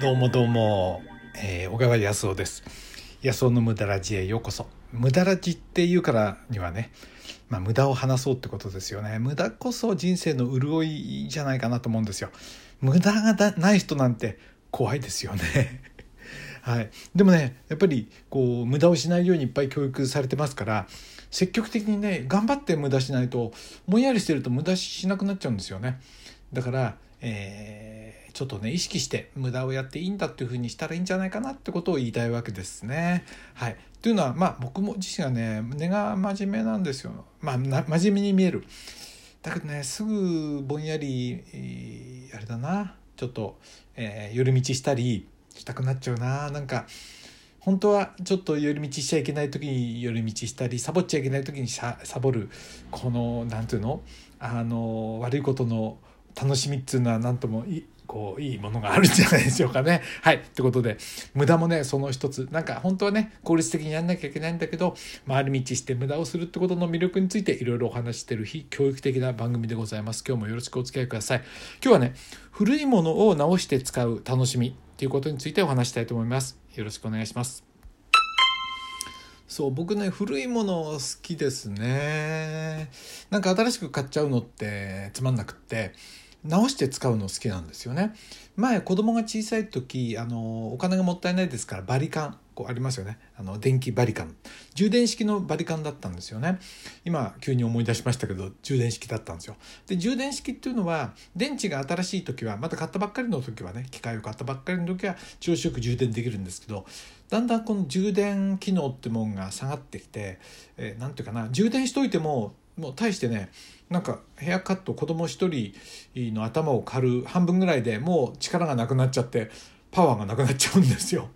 どうもどうも、えー、小川康夫です。安夫の無駄ラジへようこそ。無駄ラジっていうからにはねまあ無駄を話そうってことですよね。無駄こそ人生の潤いじゃないかなと思うんですよ。無駄がない人なんて怖いですよね。はい、でもねやっぱりこう無駄をしないようにいっぱい教育されてますから積極的にね頑張って無駄しないとぼんやりしてると無駄しなくなっちゃうんですよね。だから、えー、ちょっとね意識して無駄をやっていいんだっていうふうにしたらいいんじゃないかなってことを言いたいわけですね。はい、というのはまあ僕も自身がね根が真面目なんですよ。まあ真面目に見える。だけどねすぐぼんやり、えー、あれだなちょっと、えー、寄り道したりしたくなっちゃうななんか本当はちょっと寄り道しちゃいけない時に寄り道したりサボっちゃいけない時にサボるこの何ていうの？あの悪いことの楽しみっていうのは何ともいこういいものがあるんじゃないでしょうかね。はい。ということで、無駄もね、その一つ。なんか本当はね、効率的にやんなきゃいけないんだけど、回り道して無駄をするってことの魅力についていろいろお話してる非教育的な番組でございます。今日もよろしくお付き合いください。今日はね、古いものを直して使う楽しみっていうことについてお話したいと思います。よろしくお願いします。そう僕ね古いもの好きですね。なんか新しく買っちゃうのってつまんなくって。直して使うの好きなんですよね。前子供が小さい時あのお金がもったいないですからバリカンこうありますよね。あの電気バリカン。充電式のバリカンだったんですよね。今急に思い出しましたけど充電式だったんですよ。で充電式っていうのは電池が新しい時はまた買ったばっかりの時はね機械を買ったばっかりの時は調子よく充電できるんですけどだんだんこの充電機能ってもんが下がってきて何、えー、て言うかな充電しといてももう大してねなんかヘアカット子供一人の頭を刈る半分ぐらいでもう力がなくなっちゃってパワーがなくなっちゃうんですよ。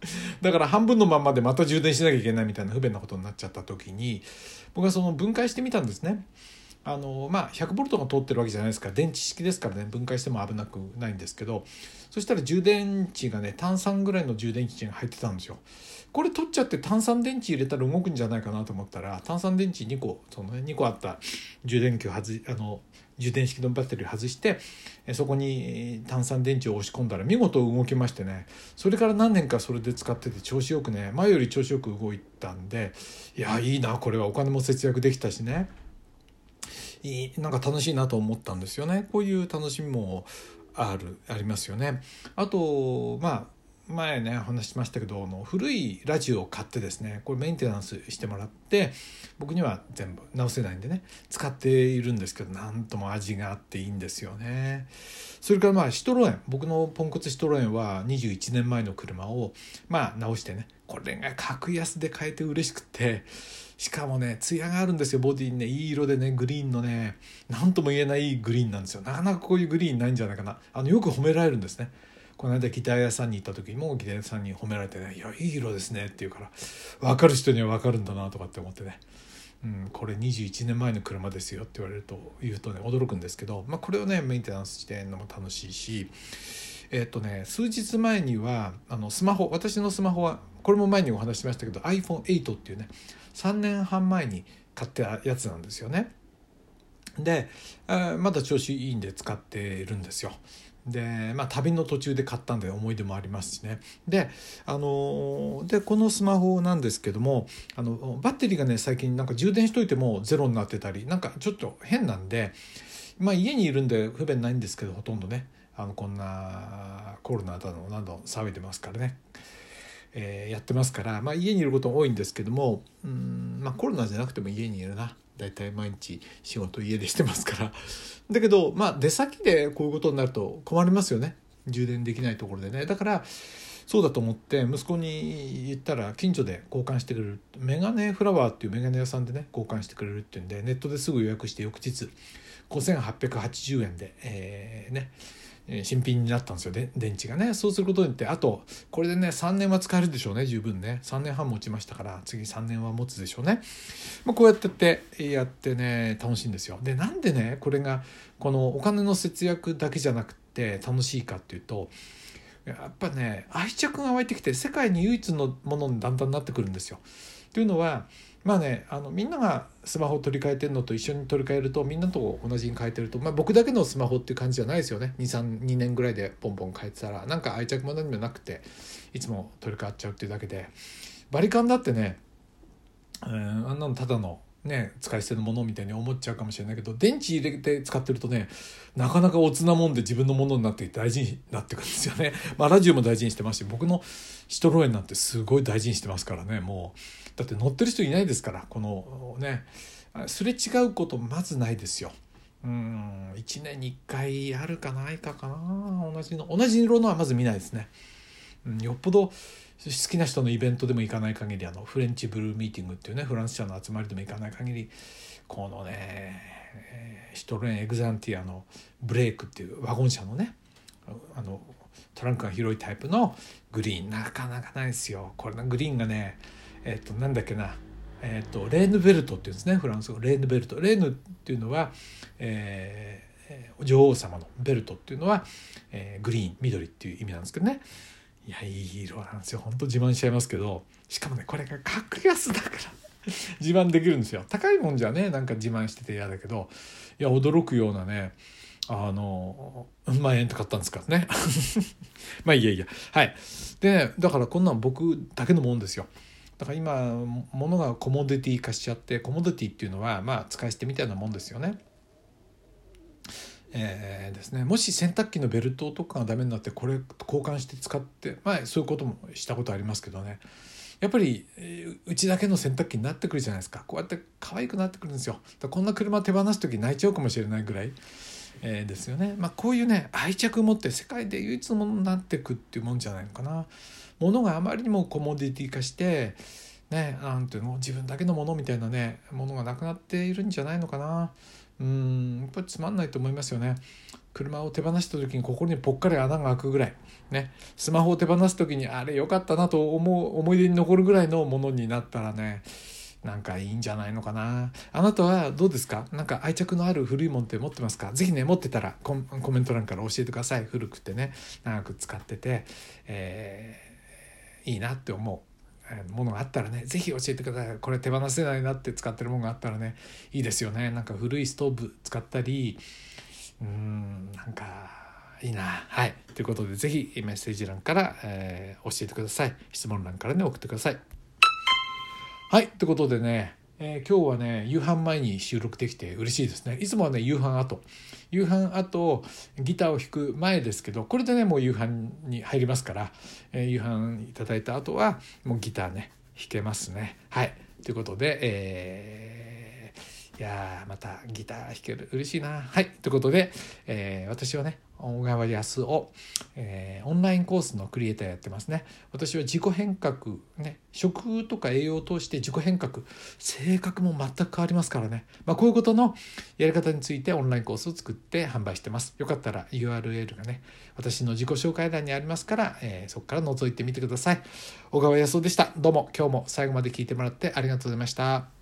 だから半分のまんまでまた充電しなきゃいけないみたいな不便なことになっちゃった時に僕はその分解してみたんですね。あのまあ 100V が通ってるわけじゃないですから電池式ですからね分解しても危なくないんですけどそしたら充電池がね炭酸ぐらいの充電器が入ってたんですよ。これ取っちゃって炭酸電池入れたら動くんじゃないかなと思ったら炭酸電池2個その、ね、2個あった充電器を外あの充電式のバッテリーを外してそこに炭酸電池を押し込んだら見事動きましてね。それから何年かそれで使ってて調子よくね前より調子よく動いたんでいやいいなこれは。お金も節約できたしね。なんか楽しいなと思ったんですよね。こういう楽しみもあるありますよね。あとまあ前ね話しましたけどの古いラジオを買ってですねこれメンテナンスしてもらって僕には全部直せないんでね使っているんですけどなんとも味があっていいんですよね。それからまあシトロエン僕のポンコツシトロエンは21年前の車をまあ直してねこれが格安で買えて嬉しくってしかもね艶があるんですよボディにね。いい色でねグリーンのね。何とも言えないグリーンなんですよ。なかなかこういうグリーンないんじゃないかな。あのよく褒められるんですね。この間ギター屋さんに行った時もギター屋さんに褒められてね「いやいい色ですね」って言うから分かる人には分かるんだなとかって思ってね。うん、これ21年前の車ですよって言われると言うとね驚くんですけど、まあ、これをねメンテナンスしてるのも楽しいしえっとね数日前にはあのスマホ私のスマホはこれも前にお話ししましたけど iPhone8 っていうね3年半前に買ったやつなんですよね。でえまだ調子いいんで使っているんですよ。でまあ旅の途中で買ったんで思い出もありますしねであのでこのスマホなんですけどもあのバッテリーがね最近なんか充電しといてもゼロになってたりなんかちょっと変なんでまあ家にいるんで不便ないんですけどほとんどねあのこんなコロナだの何度騒いでますからねえー、やってますから、まあ、家にいることも多いんですけどもうん、まあ、コロナじゃなくても家にいるな。大体毎日仕事家でしてますから。だけど、まあ、出先でこういうことになると困りますよね。充電できないところでね。だからそうだと思って息子に言ったら近所で交換してくれるメガネフラワーっていうメガネ屋さんでね交換してくれるっていうんでネットですぐ予約して翌日5880円で、えー、ね新品になったんですよ。ね電池がね。そうすることによってあとこれでね3年は使えるでしょうね。十分ね。3年半持ちましたから次3年は持つでしょうね、まあ、こうやってってやってね楽しいんですよ。でなんでねこれがこのお金の節約だけじゃなくて楽しいかっていうとやっぱね愛着が湧いてきて世界に唯一のものにだんだんなってくるんですよ。というのはまあねあのみんながスマホを取り替えてるのと一緒に取り替えるとみんなと同じに変えてると、まあ、僕だけのスマホっていう感じじゃないですよね232年ぐらいでポンポン変えてたらなんか愛着も何もなくていつも取り替わっちゃうっていうだけでバリカンだってね、うん、あんなのただのね、使い捨てのものみたいに思っちゃうかもしれないけど電池入れて使ってるとねなかなかおつなもんで自分のものになって大事になってくるんですよね。まあラジオも大事にしてますし僕のシトロエンなんてすごい大事にしてますからねもうだって乗ってる人いないですからこのねすれ違うことまずないですよ。うん1年に1回あるかないかかな同じの同じ色のはまず見ないですね。うん、よっぽど好きな人のイベントでも行かない限りあのフレンチブルーミーティングっていうねフランス社の集まりでも行かない限りこのねシトロエンエグザンティアのブレイクっていうワゴン車のねあのトランクが広いタイプのグリーンなかなかないですよ。これグリーンがねえっ、となんだっけなえっ、とレーヌベルトっていうんですねフランス語。レーヌベルト。レーヌっていうのは、えー、女王様のベルトっていうのは、えー、グリーン緑っていう意味なんですけどね。いやいい色なんですよ。ほんと自慢しちゃいますけどしかもねこれが格安だから。自慢できるんですよ。高いもんじゃねなんか自慢してて嫌だけどいや驚くようなねあのうん万円と買ったんですからね。まあいいやいや。はい。でだからこんなん僕だけのもんですよ。だから今物がコモディティ化しちゃってコモディティっていうのはまあ使い捨てみたいなもんですよね。えー、ですね。もし洗濯機のベルトとかがダメになってこれ交換して使ってまあそういうこともしたことありますけどね。やっぱりうちだけの洗濯機になってくるじゃないですか。こうやって可愛くなってくるんですよ。こんな車手放す時泣いちゃうかもしれないぐらい、えー、ですよね。まあこういうね愛着を持って世界で唯一のものになっていくっていうもんじゃないのかな。ものがあまりにもコモディティ化してねなんていうの自分だけのものみたいなねものがなくなっているんじゃないのかな。うんやっぱりつまんないと思いますよね。車を手放した時に心にぽっかり穴が開くぐらい、ね、スマホを手放す時にあれ良かったなと思う思い出に残るぐらいのものになったらねなんかいいんじゃないのかな。あなたはどうですか？なんか愛着のある古いもんって持ってますか？是非ね持ってたらコメント欄から教えてください。古くてね長く使ってて、えー、いいなって思う。ものがあったらね是非教えてください。これ手放せないなって使ってるものがあったらねいいですよね。なんか古いストーブ使ったりうんなんかいいな。はい。ということで是非メッセージ欄から、えー、教えてください。質問欄からね送ってください。はい。ということでねえー、今日はね夕飯前に収録できて嬉しいですね。いつもはね夕飯後。夕飯後ギターを弾く前ですけどこれでねもう夕飯に入りますから、えー、夕飯いただいた後はもうギターね弾けますね。はい。ということでえー、いやまたギター弾ける嬉しいな。はい。ということで、えー、私はね小川康夫、えー、オンラインコースのクリエイターやってますね。私は自己変革ね食とか栄養を通して自己変革性格も全く変わりますからね、まあ、こういうことのやり方についてオンラインコースを作って販売してます。よかったら URL がね私の自己紹介欄にありますから、えー、そこから覗いてみてください。小川康夫でした。どうも今日も最後まで聞いてもらってありがとうございました。